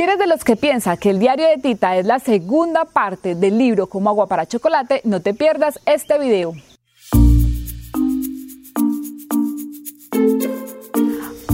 Si eres de los que piensa que el diario de Tita es la segunda parte del libro Como agua para chocolate, no te pierdas este video.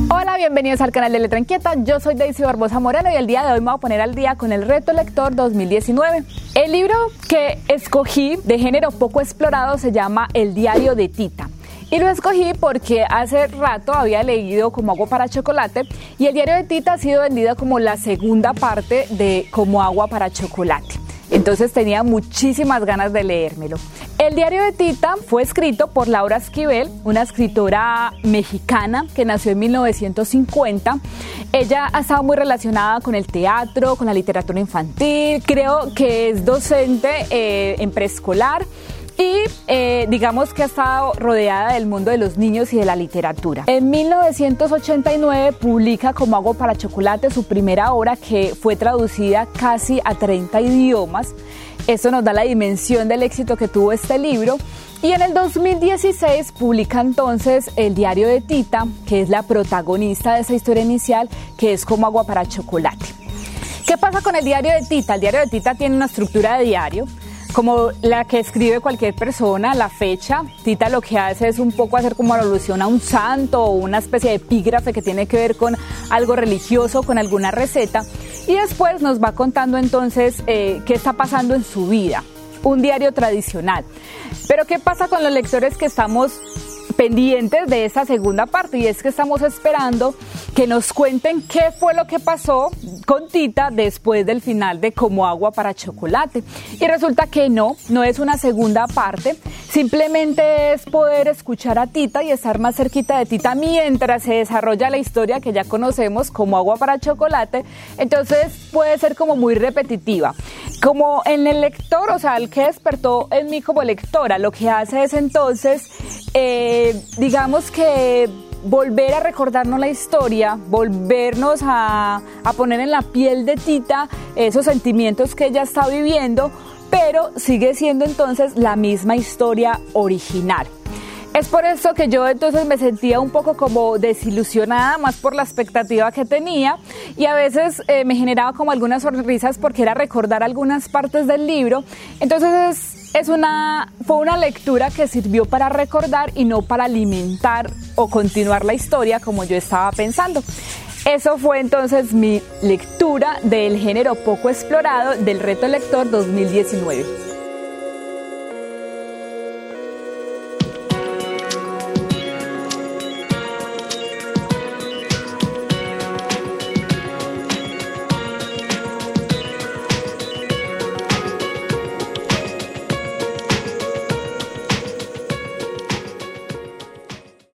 Hola, bienvenidos al canal de Letra Inquieta. Yo soy Daisy Barbosa Moreno y el día de hoy me voy a poner al día con el Reto Lector 2019. El libro que escogí de género poco explorado se llama El Diario de Tita. Y lo escogí porque hace rato había leído Como agua para chocolate y el diario de Tita ha sido vendido como la segunda parte de Como agua para chocolate. Entonces tenía muchísimas ganas de leérmelo. El diario de Tita fue escrito por Laura Esquivel, una escritora mexicana que nació en 1950. Ella ha estado muy relacionada con el teatro, con la literatura infantil. Creo que es docente eh, en preescolar y eh, digamos que ha estado rodeada del mundo de los niños y de la literatura. En 1989 publica Como hago para chocolate su primera obra que fue traducida casi a 30 idiomas. Eso nos da la dimensión del éxito que tuvo este libro. Y en el 2016 publica entonces el diario de Tita, que es la protagonista de esa historia inicial, que es Como agua para chocolate. ¿Qué pasa con el diario de Tita? El diario de Tita tiene una estructura de diario como la que escribe cualquier persona, la fecha. Tita lo que hace es un poco hacer como alusión a un santo o una especie de epígrafe que tiene que ver con algo religioso, con alguna receta. Y después nos va contando entonces eh, qué está pasando en su vida. Un diario tradicional. Pero ¿qué pasa con los lectores que estamos pendientes de esa segunda parte y es que estamos esperando que nos cuenten qué fue lo que pasó con Tita después del final de Como agua para chocolate. Y resulta que no, no es una segunda parte, simplemente es poder escuchar a Tita y estar más cerquita de Tita mientras se desarrolla la historia que ya conocemos como agua para chocolate. Entonces puede ser como muy repetitiva. Como en el lector, o sea, el que despertó en mí como lectora, lo que hace es entonces eh, digamos que volver a recordarnos la historia, volvernos a, a, poner en la piel de Tita esos sentimientos que ella está viviendo, pero sigue siendo entonces la misma historia original. Es por eso que yo entonces me sentía un poco como desilusionada, más por la expectativa que tenía y a veces eh, me generaba como algunas sonrisas porque era recordar algunas partes del libro. Entonces es, una, fue una lectura que sirvió para recordar y no para alimentar o continuar la historia como yo estaba pensando. Eso fue entonces mi lectura del género poco explorado del Reto Lector 2019.